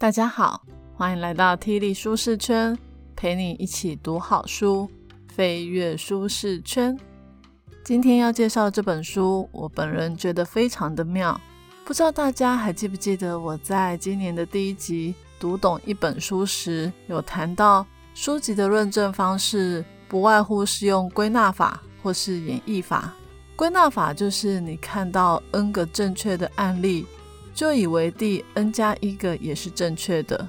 大家好，欢迎来到 T 力舒适圈，陪你一起读好书，飞跃舒适圈。今天要介绍这本书，我本人觉得非常的妙。不知道大家还记不记得我在今年的第一集读懂一本书时，有谈到书籍的论证方式，不外乎是用归纳法或是演绎法。归纳法就是你看到 n 个正确的案例。就以为第 n 加一个也是正确的。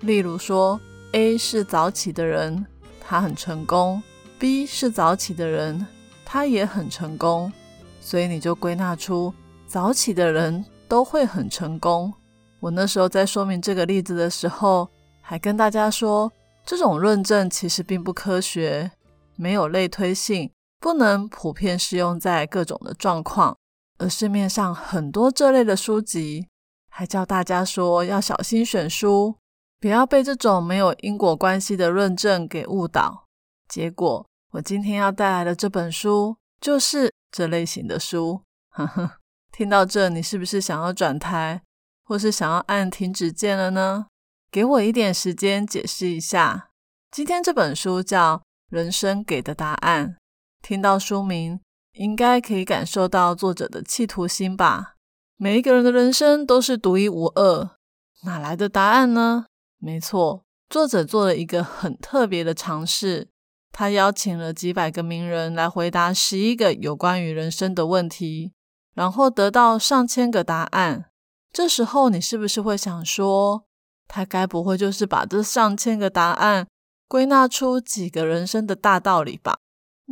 例如说，A 是早起的人，他很成功；B 是早起的人，他也很成功。所以你就归纳出早起的人都会很成功。我那时候在说明这个例子的时候，还跟大家说，这种论证其实并不科学，没有类推性，不能普遍适用在各种的状况。而市面上很多这类的书籍。还教大家说要小心选书，不要被这种没有因果关系的论证给误导。结果，我今天要带来的这本书就是这类型的书。呵呵，听到这，你是不是想要转台，或是想要按停止键了呢？给我一点时间解释一下。今天这本书叫《人生给的答案》，听到书名，应该可以感受到作者的企图心吧。每一个人的人生都是独一无二，哪来的答案呢？没错，作者做了一个很特别的尝试，他邀请了几百个名人来回答十一个有关于人生的问题，然后得到上千个答案。这时候，你是不是会想说，他该不会就是把这上千个答案归纳出几个人生的大道理吧？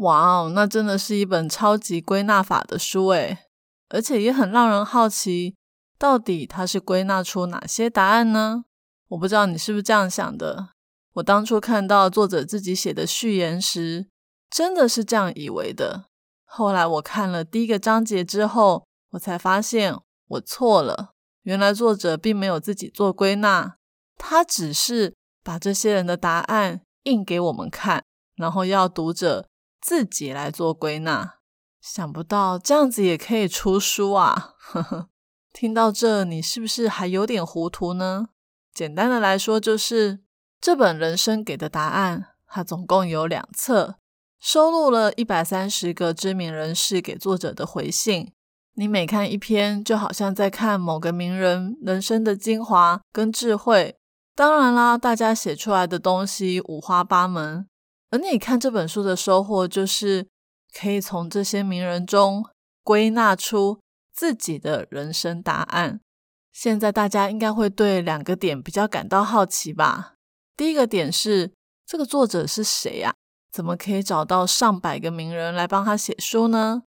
哇哦，那真的是一本超级归纳法的书诶而且也很让人好奇，到底他是归纳出哪些答案呢？我不知道你是不是这样想的。我当初看到作者自己写的序言时，真的是这样以为的。后来我看了第一个章节之后，我才发现我错了。原来作者并没有自己做归纳，他只是把这些人的答案印给我们看，然后要读者自己来做归纳。想不到这样子也可以出书啊！呵呵，听到这，你是不是还有点糊涂呢？简单的来说，就是这本人生给的答案，它总共有两册，收录了一百三十个知名人士给作者的回信。你每看一篇，就好像在看某个名人人生的精华跟智慧。当然啦，大家写出来的东西五花八门，而你看这本书的收获就是。可以从这些名人中归纳出自己的人生答案。现在大家应该会对两个点比较感到好奇吧？第一个点是这个作者是谁呀？怎么可以找到上百个名人来帮他写书呢？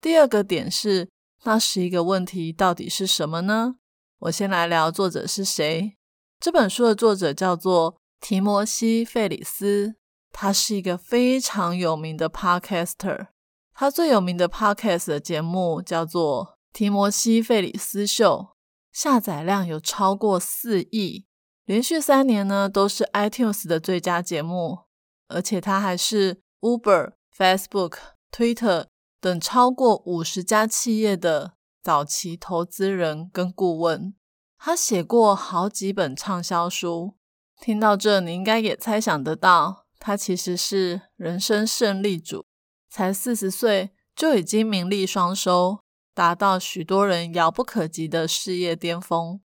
第二个点是那十一个问题到底是什么呢？我先来聊作者是谁。这本书的作者叫做提摩西·费里斯。他是一个非常有名的 podcaster，他最有名的 podcast 的节目叫做《提摩西·费里斯秀》，下载量有超过四亿，连续三年呢都是 iTunes 的最佳节目，而且他还是 Uber、Facebook、Twitter 等超过五十家企业的早期投资人跟顾问。他写过好几本畅销书，听到这，你应该也猜想得到。他其实是人生胜利组，才四十岁就已经名利双收，达到许多人遥不可及的事业巅峰。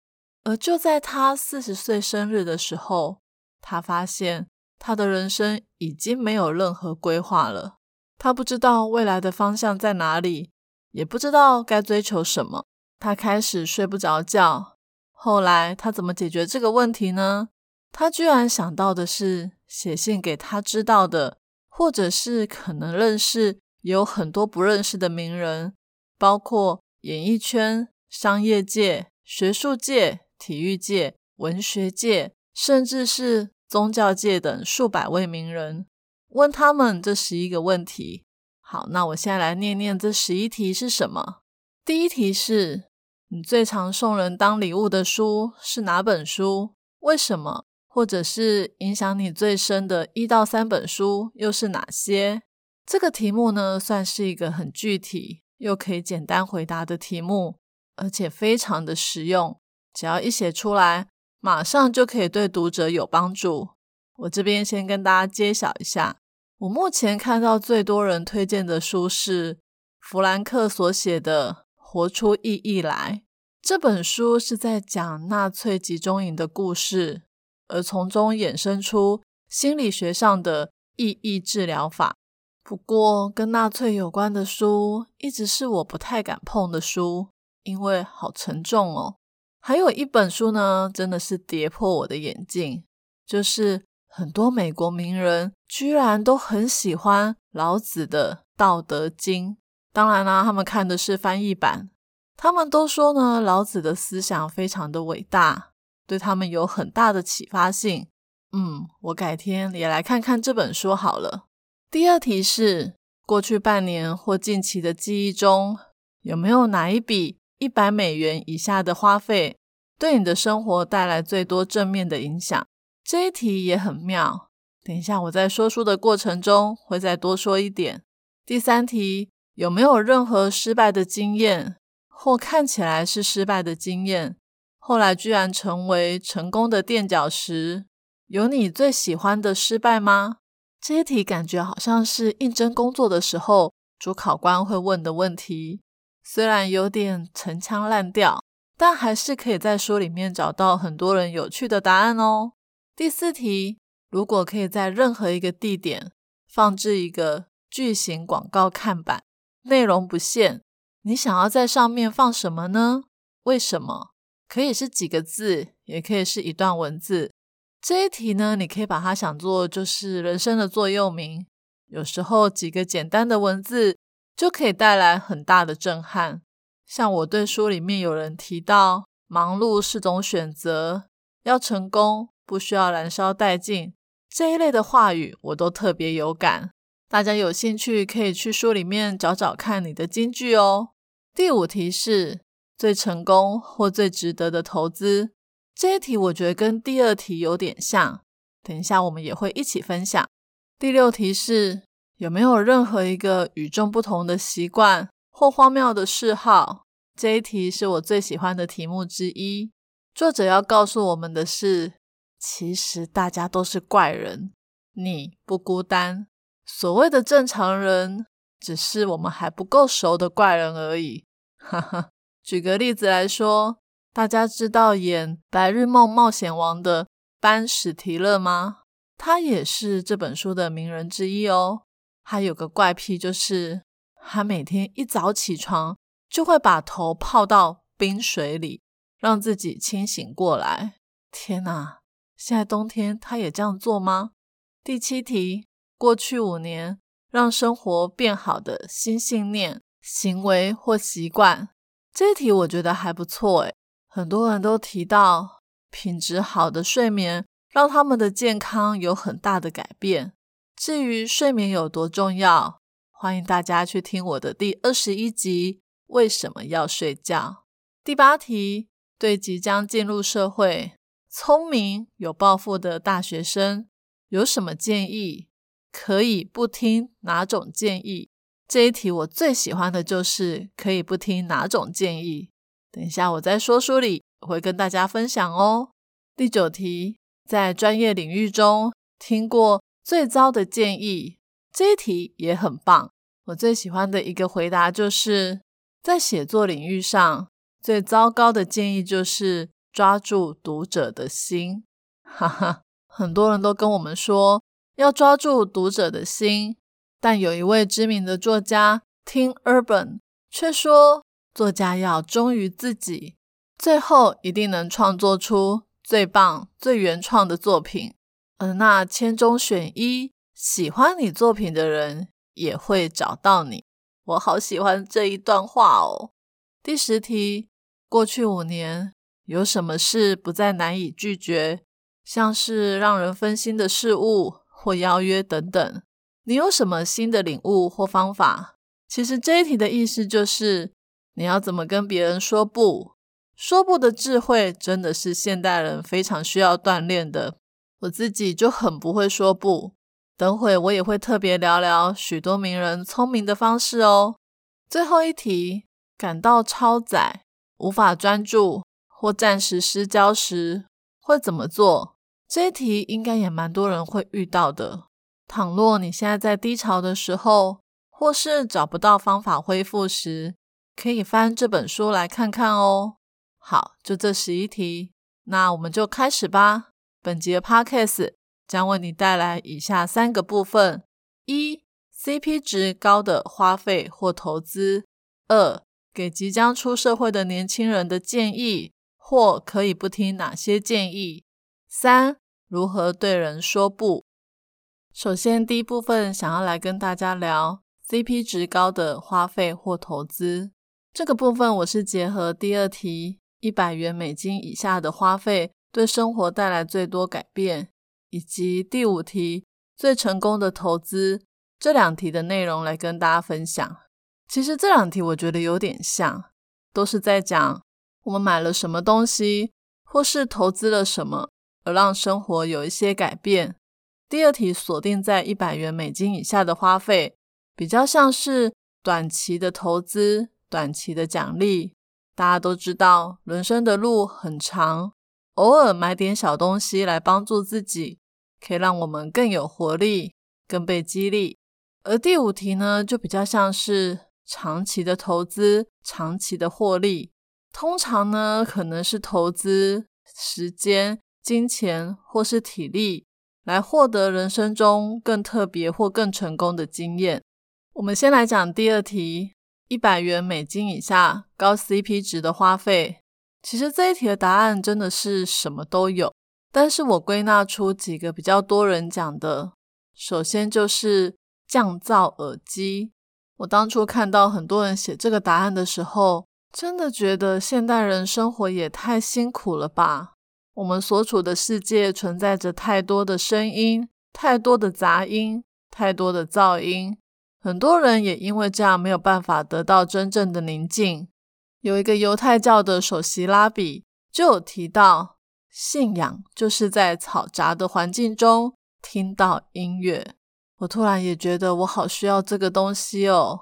而就在他四十岁生日的时候，他发现他的人生已经没有任何规划了。他不知道未来的方向在哪里，也不知道该追求什么。他开始睡不着觉。后来他怎么解决这个问题呢？他居然想到的是。写信给他知道的，或者是可能认识，有很多不认识的名人，包括演艺圈、商业界、学术界、体育界、文学界，甚至是宗教界等数百位名人，问他们这十一个问题。好，那我现在来念念这十一题是什么。第一题是你最常送人当礼物的书是哪本书？为什么？或者是影响你最深的一到三本书又是哪些？这个题目呢，算是一个很具体又可以简单回答的题目，而且非常的实用。只要一写出来，马上就可以对读者有帮助。我这边先跟大家揭晓一下，我目前看到最多人推荐的书是弗兰克所写的《活出意义来》。这本书是在讲纳粹集中营的故事，而从中衍生出心理学上的意义治疗法。不过，跟纳粹有关的书一直是我不太敢碰的书，因为好沉重哦。还有一本书呢，真的是跌破我的眼镜，就是很多美国名人居然都很喜欢老子的《道德经》。当然啦，他们看的是翻译版。他们都说呢，老子的思想非常的伟大，对他们有很大的启发性。嗯，我改天也来看看这本书好了。第二题是：过去半年或近期的记忆中，有没有哪一笔一百美元以下的花费，对你的生活带来最多正面的影响？这一题也很妙。等一下我在说书的过程中会再多说一点。第三题：有没有任何失败的经验？或看起来是失败的经验，后来居然成为成功的垫脚石。有你最喜欢的失败吗？这些题感觉好像是应征工作的时候主考官会问的问题，虽然有点陈腔滥调，但还是可以在书里面找到很多人有趣的答案哦。第四题，如果可以在任何一个地点放置一个巨型广告看板，内容不限。你想要在上面放什么呢？为什么？可以是几个字，也可以是一段文字。这一题呢，你可以把它想做就是人生的座右铭。有时候几个简单的文字就可以带来很大的震撼。像我对书里面有人提到，忙碌是种选择，要成功不需要燃烧殆尽这一类的话语，我都特别有感。大家有兴趣可以去书里面找找看你的金句哦。第五题是最成功或最值得的投资，这一题我觉得跟第二题有点像，等一下我们也会一起分享。第六题是有没有任何一个与众不同的习惯或荒谬的嗜好，这一题是我最喜欢的题目之一。作者要告诉我们的是，其实大家都是怪人，你不孤单。所谓的正常人，只是我们还不够熟的怪人而已。哈哈，举个例子来说，大家知道演《白日梦冒险王》的班史提勒吗？他也是这本书的名人之一哦。他有个怪癖，就是他每天一早起床就会把头泡到冰水里，让自己清醒过来。天哪，现在冬天他也这样做吗？第七题，过去五年让生活变好的新信念。行为或习惯这一题我觉得还不错诶，很多人都提到品质好的睡眠让他们的健康有很大的改变。至于睡眠有多重要，欢迎大家去听我的第二十一集《为什么要睡觉》。第八题，对即将进入社会、聪明有抱负的大学生有什么建议？可以不听哪种建议？这一题我最喜欢的就是可以不听哪种建议。等一下我在说书里会跟大家分享哦。第九题，在专业领域中听过最糟的建议，这一题也很棒。我最喜欢的一个回答就是在写作领域上最糟糕的建议就是抓住读者的心。哈哈，很多人都跟我们说要抓住读者的心。但有一位知名的作家 Tim Urban 却说，作家要忠于自己，最后一定能创作出最棒、最原创的作品。而那千中选一喜欢你作品的人，也会找到你。我好喜欢这一段话哦。第十题：过去五年有什么事不再难以拒绝？像是让人分心的事物或邀约等等。你有什么新的领悟或方法？其实这一题的意思就是，你要怎么跟别人说不？说不的智慧真的是现代人非常需要锻炼的。我自己就很不会说不。等会我也会特别聊聊许多名人聪明的方式哦。最后一题，感到超载、无法专注或暂时失焦时，会怎么做？这一题应该也蛮多人会遇到的。倘若你现在在低潮的时候，或是找不到方法恢复时，可以翻这本书来看看哦。好，就这十一题，那我们就开始吧。本节 Podcast 将为你带来以下三个部分：一、CP 值高的花费或投资；二、给即将出社会的年轻人的建议，或可以不听哪些建议；三、如何对人说不。首先，第一部分想要来跟大家聊 CP 值高的花费或投资。这个部分我是结合第二题。一百元美金以下的花费对生活带来最多改变，以及第五题最成功的投资这两题的内容来跟大家分享。其实这两题我觉得有点像，都是在讲我们买了什么东西，或是投资了什么，而让生活有一些改变。第二题锁定在一百元美金以下的花费，比较像是短期的投资，短期的奖励。大家都知道，人生的路很长，偶尔买点小东西来帮助自己，可以让我们更有活力，更被激励。而第五题呢，就比较像是长期的投资，长期的获利。通常呢，可能是投资时间、金钱或是体力，来获得人生中更特别或更成功的经验。我们先来讲第二题。一百元美金以下高 CP 值的花费，其实这一题的答案真的是什么都有。但是我归纳出几个比较多人讲的，首先就是降噪耳机。我当初看到很多人写这个答案的时候，真的觉得现代人生活也太辛苦了吧？我们所处的世界存在着太多的声音，太多的杂音，太多的噪音。很多人也因为这样没有办法得到真正的宁静。有一个犹太教的首席拉比就有提到，信仰就是在嘈杂的环境中听到音乐。我突然也觉得我好需要这个东西哦，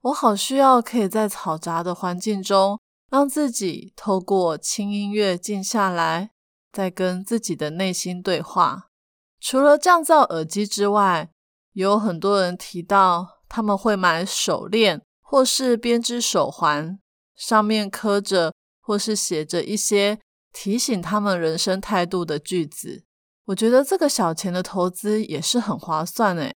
我好需要可以在嘈杂的环境中，让自己透过轻音乐静下来，在跟自己的内心对话。除了降噪耳机之外，有很多人提到。他们会买手链或是编织手环，上面刻着或是写着一些提醒他们人生态度的句子。我觉得这个小钱的投资也是很划算诶。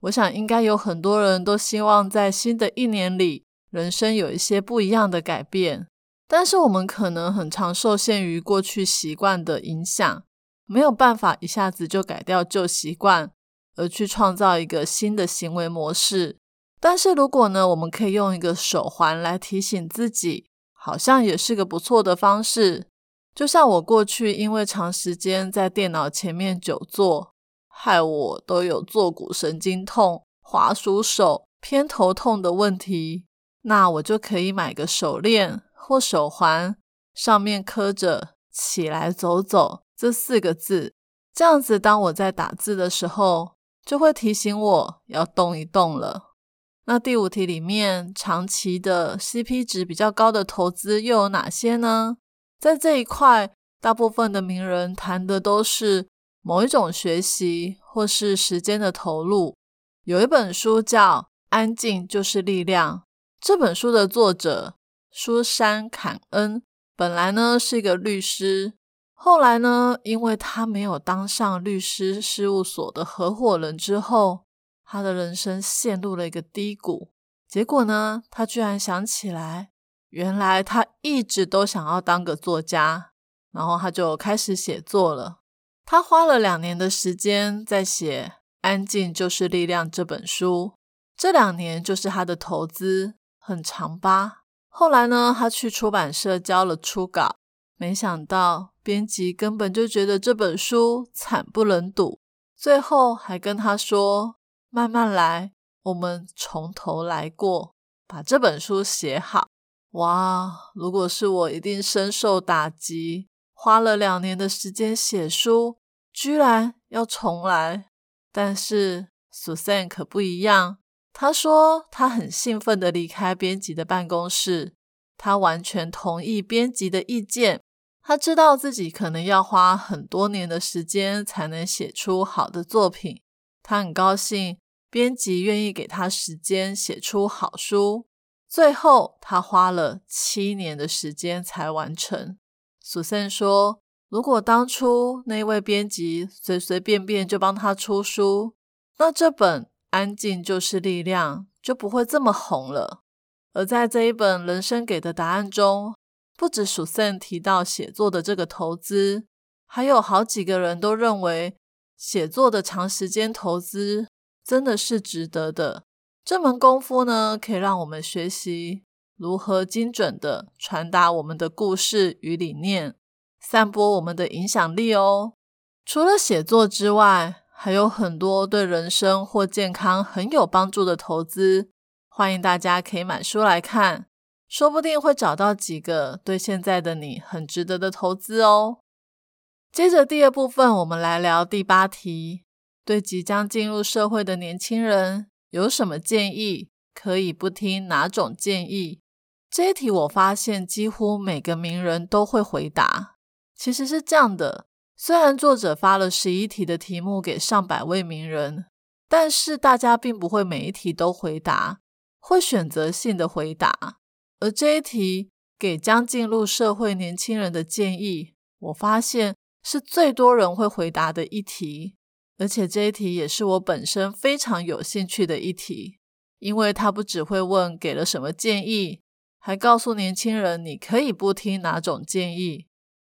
我想应该有很多人都希望在新的一年里，人生有一些不一样的改变。但是我们可能很常受限于过去习惯的影响，没有办法一下子就改掉旧习惯。而去创造一个新的行为模式，但是如果呢，我们可以用一个手环来提醒自己，好像也是个不错的方式。就像我过去因为长时间在电脑前面久坐，害我都有坐骨神经痛、滑鼠手、偏头痛的问题，那我就可以买个手链或手环，上面刻着“起来走走”这四个字，这样子，当我在打字的时候。就会提醒我要动一动了。那第五题里面，长期的 CP 值比较高的投资又有哪些呢？在这一块，大部分的名人谈的都是某一种学习或是时间的投入。有一本书叫《安静就是力量》，这本书的作者舒山·坎恩本来呢是一个律师。后来呢，因为他没有当上律师事务所的合伙人之后，他的人生陷入了一个低谷。结果呢，他居然想起来，原来他一直都想要当个作家，然后他就开始写作了。他花了两年的时间在写《安静就是力量》这本书，这两年就是他的投资，很长吧？后来呢，他去出版社交了初稿。没想到编辑根本就觉得这本书惨不忍睹，最后还跟他说：“慢慢来，我们从头来过，把这本书写好。”哇！如果是我，一定深受打击。花了两年的时间写书，居然要重来。但是 Susan 可不一样，他说他很兴奋的离开编辑的办公室。他完全同意编辑的意见，他知道自己可能要花很多年的时间才能写出好的作品，他很高兴编辑愿意给他时间写出好书。最后，他花了七年的时间才完成。苏珊说：“如果当初那位编辑随随便便就帮他出书，那这本《安静就是力量》就不会这么红了。”而在这一本《人生给的答案》中，不止苏珊提到写作的这个投资，还有好几个人都认为写作的长时间投资真的是值得的。这门功夫呢，可以让我们学习如何精准的传达我们的故事与理念，散播我们的影响力哦。除了写作之外，还有很多对人生或健康很有帮助的投资，欢迎大家可以买书来看，说不定会找到几个对现在的你很值得的投资哦。接着第二部分，我们来聊第八题：对即将进入社会的年轻人。有什么建议？可以不听哪种建议？这一题我发现几乎每个名人都会回答。其实是这样的：虽然作者发了十一题的题目给上百位名人，但是大家并不会每一题都回答，会选择性的回答。而这一题给将进入社会年轻人的建议，我发现是最多人会回答的一题。而且这一题也是我本身非常有兴趣的一题，因为他不只会问给了什么建议，还告诉年轻人你可以不听哪种建议。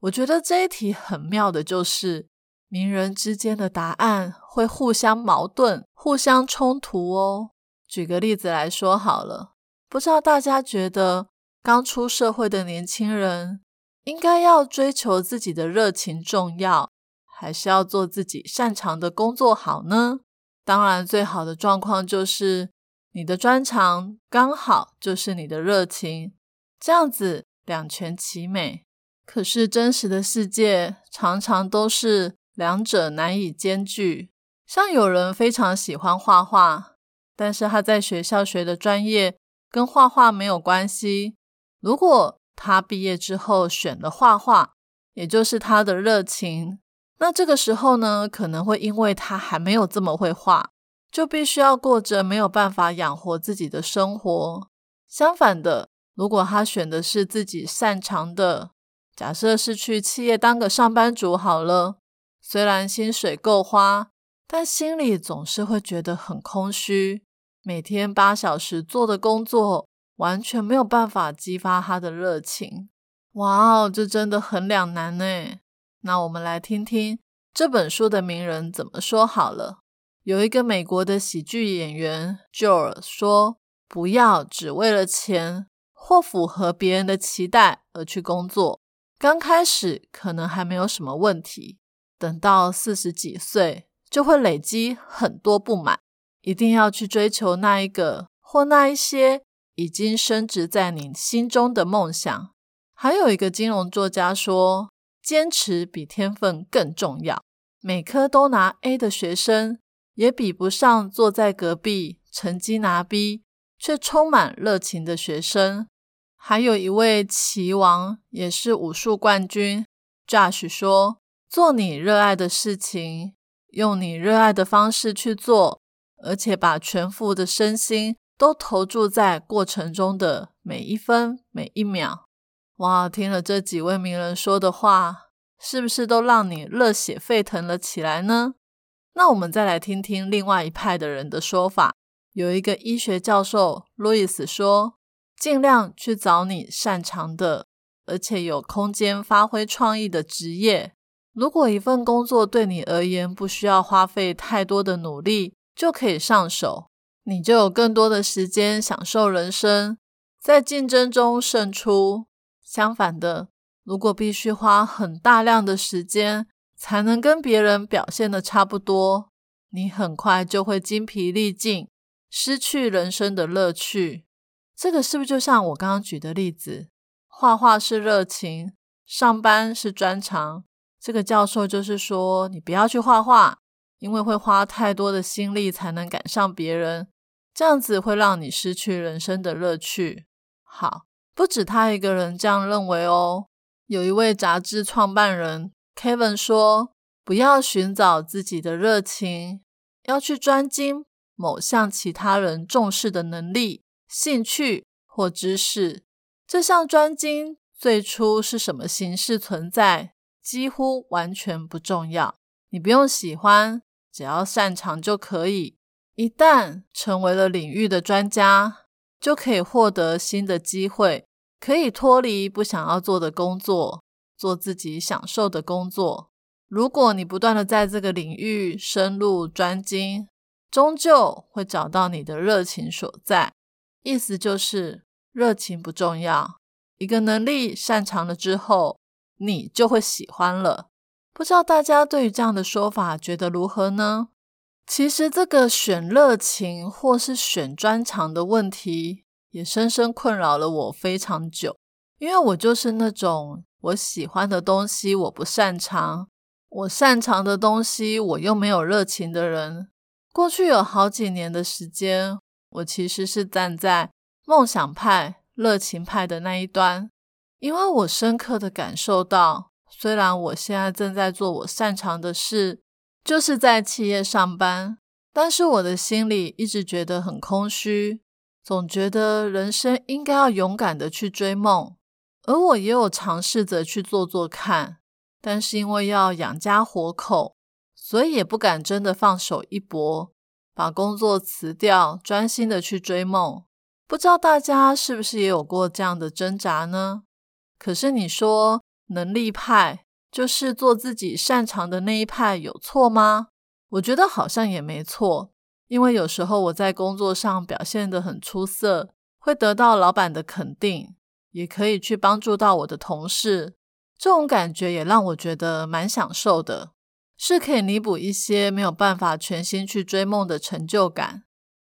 我觉得这一题很妙的就是，名人之间的答案会互相矛盾、互相冲突哦。举个例子来说好了，不知道大家觉得刚出社会的年轻人应该要追求自己的热情重要？还是要做自己擅长的工作好呢？当然，最好的状况就是你的专长刚好就是你的热情，这样子两全其美。可是真实的世界常常都是两者难以兼具。像有人非常喜欢画画，但是他在学校学的专业跟画画没有关系。如果他毕业之后选了画画，也就是他的热情。那这个时候呢，可能会因为他还没有这么会画，就必须要过着没有办法养活自己的生活。相反的，如果他选的是自己擅长的，假设是去企业当个上班族好了，虽然薪水够花，但心里总是会觉得很空虚。每天八小时做的工作，完全没有办法激发他的热情。哇哦，这真的很两难呢。那我们来听听这本书的名人怎么说好了。有一个美国的喜剧演员 Joel 说：“不要只为了钱或符合别人的期待而去工作。刚开始可能还没有什么问题，等到四十几岁就会累积很多不满。一定要去追求那一个或那一些已经升值在你心中的梦想。”还有一个金融作家说。坚持比天分更重要。每科都拿 A 的学生，也比不上坐在隔壁成绩拿 B 却充满热情的学生。还有一位棋王，也是武术冠军，Josh 说：“做你热爱的事情，用你热爱的方式去做，而且把全副的身心都投注在过程中的每一分每一秒。”哇，听了这几位名人说的话，是不是都让你热血沸腾了起来呢？那我们再来听听另外一派的人的说法。有一个医学教授路易斯说：“尽量去找你擅长的，而且有空间发挥创意的职业。如果一份工作对你而言不需要花费太多的努力就可以上手，你就有更多的时间享受人生，在竞争中胜出。”相反的，如果必须花很大量的时间才能跟别人表现的差不多，你很快就会精疲力尽，失去人生的乐趣。这个是不是就像我刚刚举的例子？画画是热情，上班是专长。这个教授就是说，你不要去画画，因为会花太多的心力才能赶上别人，这样子会让你失去人生的乐趣。好。不止他一个人这样认为哦。有一位杂志创办人 Kevin 说：“不要寻找自己的热情，要去专精某项其他人重视的能力、兴趣或知识。这项专精最初是什么形式存在，几乎完全不重要。你不用喜欢，只要擅长就可以。一旦成为了领域的专家，就可以获得新的机会。”可以脱离不想要做的工作，做自己享受的工作。如果你不断的在这个领域深入专精，终究会找到你的热情所在。意思就是，热情不重要，一个能力擅长了之后，你就会喜欢了。不知道大家对于这样的说法觉得如何呢？其实，这个选热情或是选专长的问题。也深深困扰了我非常久，因为我就是那种我喜欢的东西我不擅长，我擅长的东西我又没有热情的人。过去有好几年的时间，我其实是站在梦想派、热情派的那一端，因为我深刻的感受到，虽然我现在正在做我擅长的事，就是在企业上班，但是我的心里一直觉得很空虚。总觉得人生应该要勇敢的去追梦，而我也有尝试着去做做看，但是因为要养家活口，所以也不敢真的放手一搏，把工作辞掉，专心的去追梦。不知道大家是不是也有过这样的挣扎呢？可是你说能力派就是做自己擅长的那一派，有错吗？我觉得好像也没错。因为有时候我在工作上表现得很出色，会得到老板的肯定，也可以去帮助到我的同事，这种感觉也让我觉得蛮享受的，是可以弥补一些没有办法全心去追梦的成就感。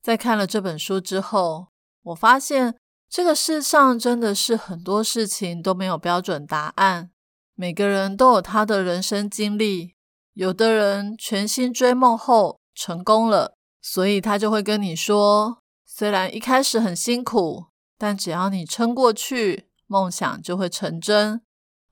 在看了这本书之后，我发现这个世上真的是很多事情都没有标准答案，每个人都有他的人生经历，有的人全心追梦后成功了。所以他就会跟你说，虽然一开始很辛苦，但只要你撑过去，梦想就会成真。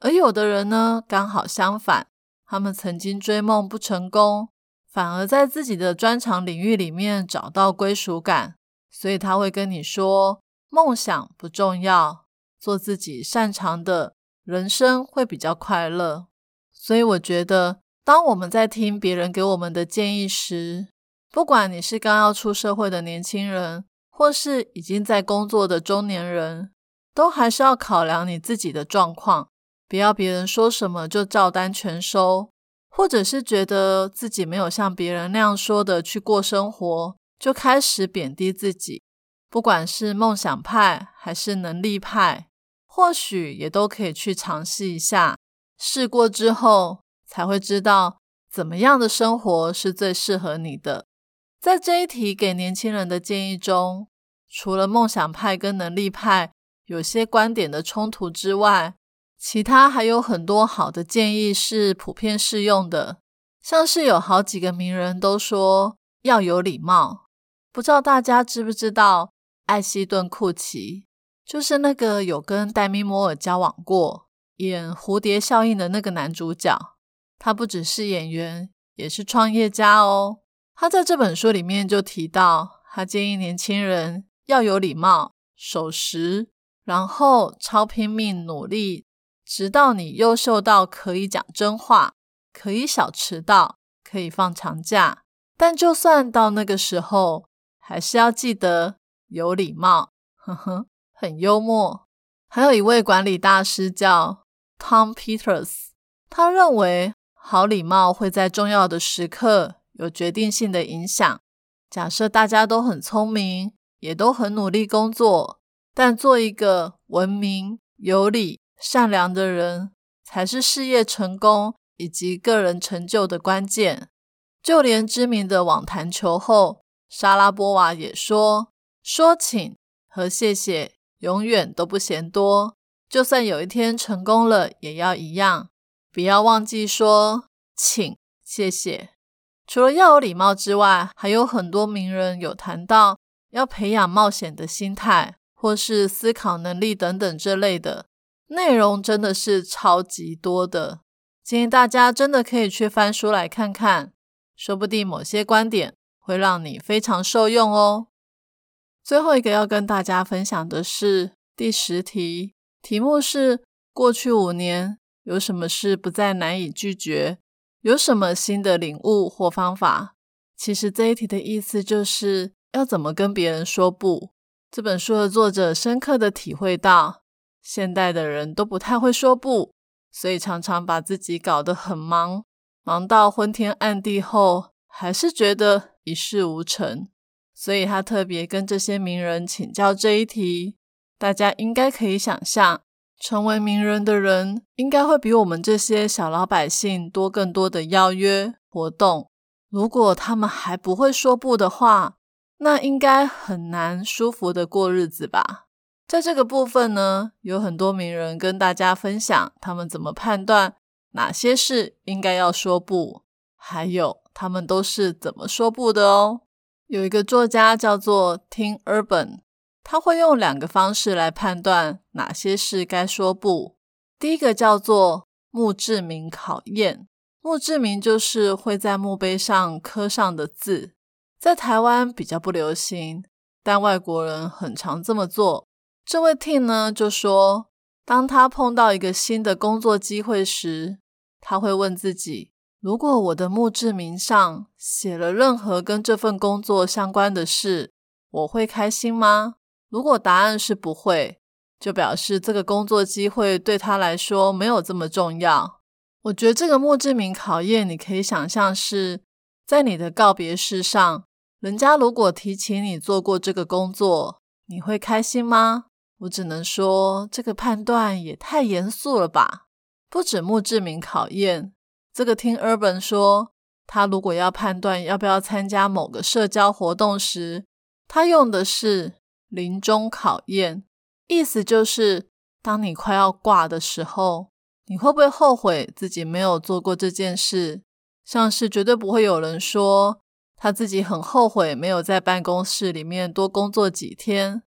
而有的人呢，刚好相反，他们曾经追梦不成功，反而在自己的专长领域里面找到归属感。所以他会跟你说，梦想不重要，做自己擅长的，人生会比较快乐。所以我觉得，当我们在听别人给我们的建议时，不管你是刚要出社会的年轻人，或是已经在工作的中年人，都还是要考量你自己的状况，不要别人说什么就照单全收，或者是觉得自己没有像别人那样说的去过生活，就开始贬低自己。不管是梦想派还是能力派，或许也都可以去尝试一下，试过之后才会知道怎么样的生活是最适合你的。在这一题给年轻人的建议中，除了梦想派跟能力派有些观点的冲突之外，其他还有很多好的建议是普遍适用的。像是有好几个名人都说要有礼貌，不知道大家知不知道艾希顿·库奇就是那个有跟戴米·摩尔交往过、演《蝴蝶效应》的那个男主角。他不只是演员，也是创业家哦。他在这本书里面就提到，他建议年轻人要有礼貌、守时，然后超拼命努力，直到你优秀到可以讲真话，可以小迟到，可以放长假。但就算到那个时候，还是要记得有礼貌。呵呵，很幽默。还有一位管理大师叫 Tom Peters，他认为好礼貌会在重要的时刻。有决定性的影响。假设大家都很聪明，也都很努力工作，但做一个文明、有礼、善良的人，才是事业成功以及个人成就的关键。就连知名的网坛球后莎拉波娃也说：“说请和谢谢永远都不嫌多，就算有一天成功了，也要一样，不要忘记说请谢谢。”除了要有礼貌之外，还有很多名人有谈到要培养冒险的心态，或是思考能力等等这类的。内容真的是超级多的，建议大家真的可以去翻书来看看，说不定某些观点会让你非常受用哦。最后一个要跟大家分享的是第十题，题目是：过去五年有什么事不再难以拒绝？有什么新的领悟或方法？其实这一题的意思就是要怎么跟别人说不。这本书的作者深刻的体会到，现代的人都不太会说不，所以常常把自己搞得很忙，忙到昏天暗地后，还是觉得一事无成。所以他特别跟这些名人请教这一题。大家应该可以想象，成为名人的人，应该会比我们这些小老百姓多更多的邀约活动。如果他们还不会说不的话，那应该很难舒服的过日子吧？在这个部分呢，有很多名人跟大家分享他们怎么判断哪些事应该要说不，还有他们都是怎么说不的哦。有一个作家叫做 Tim Urban，他会用两个方式来判断哪些事该说不。第一个叫做墓志铭考验，墓志铭就是会在墓碑上刻上的字。在台湾比较不流行，但外国人很常这么做。这位 T 呢就说，当他碰到一个新的工作机会时，他会问自己：如果我的墓志铭上写了任何跟这份工作相关的事，我会开心吗？如果答案是不会，就表示这个工作机会对他来说没有这么重要。我觉得这个墓志铭考验，你可以想象是在你的告别式上。人家如果提起你做过这个工作，你会开心吗？我只能说，这个判断也太严肃了吧。不止墓志铭考验，这个听 Urban 说，他如果要判断要不要参加某个社交活动时，他用的是临终考验，意思就是当你快要挂的时候，你会不会后悔自己没有做过这件事？像是绝对不会有人说。他自己很后悔没有在办公室里面多工作几天。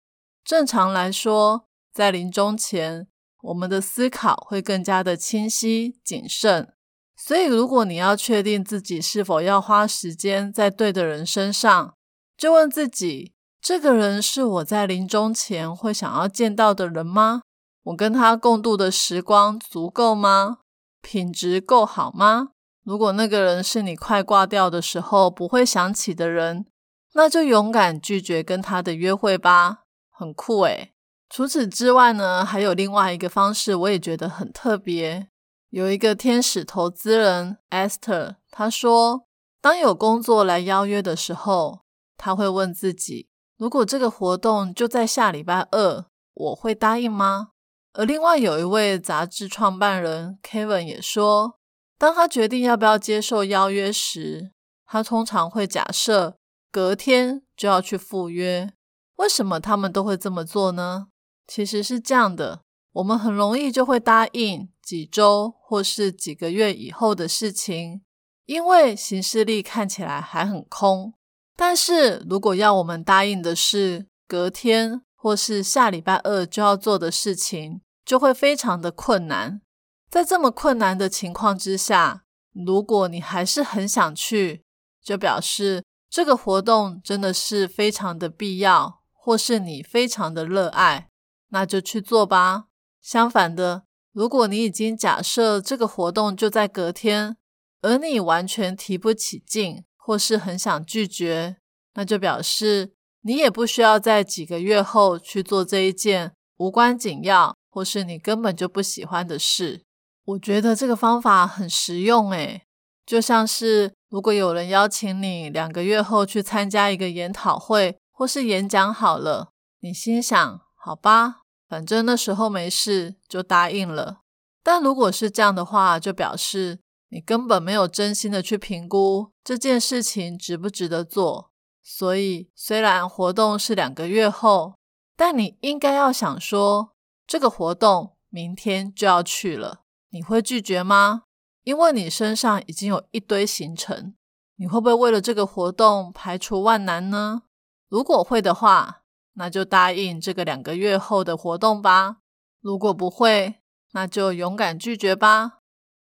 正常来说，在临终前，我们的思考会更加的清晰谨慎。所以，如果你要确定自己是否要花时间在对的人身上，就问自己：这个人是我在临终前会想要见到的人吗？我跟他共度的时光足够吗？品质够好吗？如果那个人是你快挂掉的时候不会想起的人，那就勇敢拒绝跟他的约会吧，很酷诶。除此之外呢，还有另外一个方式，我也觉得很特别。有一个天使投资人 Esther，他说，当有工作来邀约的时候，他会问自己：如果这个活动就在下礼拜二，我会答应吗？而另外有一位杂志创办人 Kevin 也说。当他决定要不要接受邀约时，他通常会假设隔天就要去赴约。为什么他们都会这么做呢？其实是这样的：我们很容易就会答应几周或是几个月以后的事情，因为行事历看起来还很空。但是如果要我们答应的是隔天或是下礼拜二就要做的事情，就会非常的困难。在这么困难的情况之下，如果你还是很想去，就表示这个活动真的是非常的必要，或是你非常的热爱，那就去做吧。相反的，如果你已经假设这个活动就在隔天，而你完全提不起劲，或是很想拒绝，那就表示你也不需要在几个月后去做这一件无关紧要，或是你根本就不喜欢的事。我觉得这个方法很实用诶，就像是如果有人邀请你两个月后去参加一个研讨会或是演讲好了，你心想好吧，反正那时候没事就答应了。但如果是这样的话，就表示你根本没有真心的去评估这件事情值不值得做。所以虽然活动是两个月后，但你应该要想说，这个活动明天就要去了。你会拒绝吗？因为你身上已经有一堆行程，你会不会为了这个活动排除万难呢？如果会的话，那就答应这个两个月后的活动吧。如果不会，那就勇敢拒绝吧。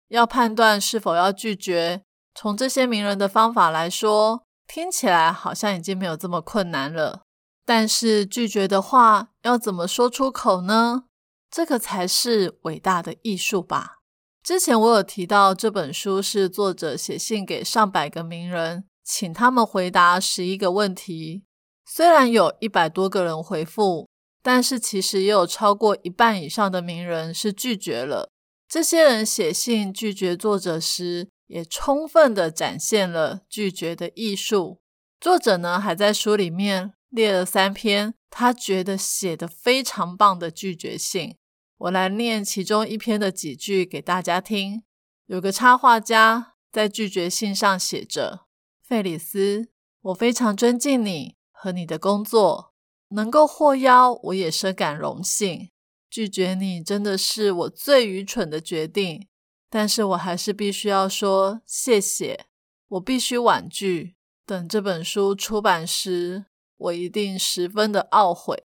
要判断是否要拒绝，从这些名人的方法来说，听起来好像已经没有这么困难了。但是拒绝的话要怎么说出口呢？这个才是伟大的艺术吧。之前我有提到，这本书是作者写信给上百个名人，请他们回答十一个问题。虽然有一百多个人回复，但是其实也有超过一半以上的名人是拒绝了。这些人写信拒绝作者时，也充分的展现了拒绝的艺术。作者呢，还在书里面列了三篇他觉得写的非常棒的拒绝信。我来念其中一篇的几句给大家听。有个插画家在拒绝信上写着：“费里斯，我非常尊敬你和你的工作，能够获邀我也深感荣幸。拒绝你真的是我最愚蠢的决定，但是我还是必须要说谢谢。我必须婉拒，等这本书出版时，我一定十分的懊悔。”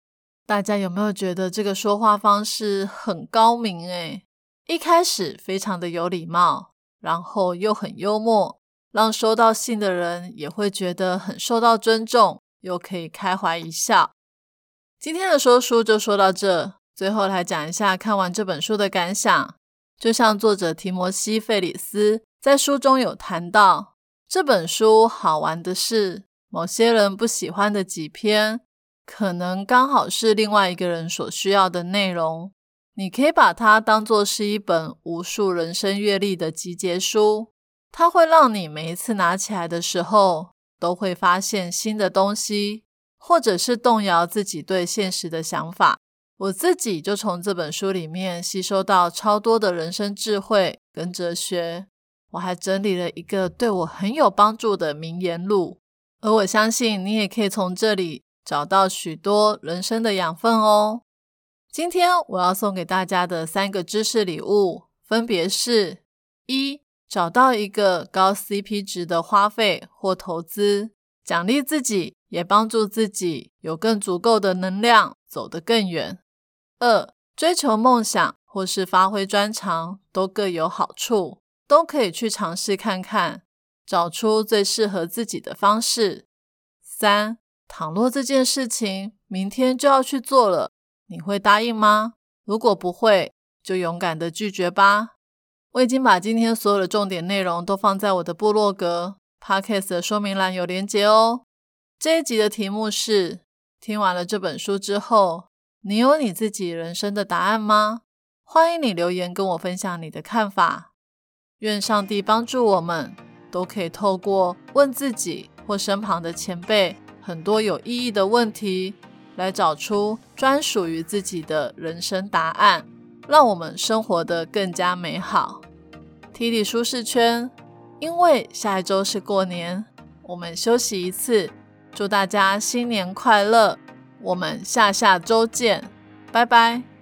大家有没有觉得这个说话方式很高明？诶一开始非常的有礼貌，然后又很幽默，让收到信的人也会觉得很受到尊重，又可以开怀一笑。今天的说书就说到这，最后来讲一下看完这本书的感想。就像作者提摩西·费里斯在书中有谈到，这本书好玩的是，某些人不喜欢的几篇。可能刚好是另外一个人所需要的内容，你可以把它当做是一本无数人生阅历的集结书，它会让你每一次拿起来的时候，都会发现新的东西，或者是动摇自己对现实的想法。我自己就从这本书里面吸收到超多的人生智慧跟哲学，我还整理了一个对我很有帮助的名言录，而我相信你也可以从这里。找到许多人生的养分哦。今天我要送给大家的三个知识礼物，分别是：一、找到一个高 CP 值的花费或投资，奖励自己，也帮助自己有更足够的能量走得更远；二、追求梦想或是发挥专长，都各有好处，都可以去尝试看看，找出最适合自己的方式；三。倘若这件事情明天就要去做了，你会答应吗？如果不会，就勇敢的拒绝吧。我已经把今天所有的重点内容都放在我的部落格 podcast 的说明栏有连结哦。这一集的题目是：听完了这本书之后，你有你自己人生的答案吗？欢迎你留言跟我分享你的看法。愿上帝帮助我们，都可以透过问自己或身旁的前辈。很多有意义的问题，来找出专属于自己的人生答案，让我们生活的更加美好。提里舒适圈，因为下一周是过年，我们休息一次。祝大家新年快乐！我们下下周见，拜拜。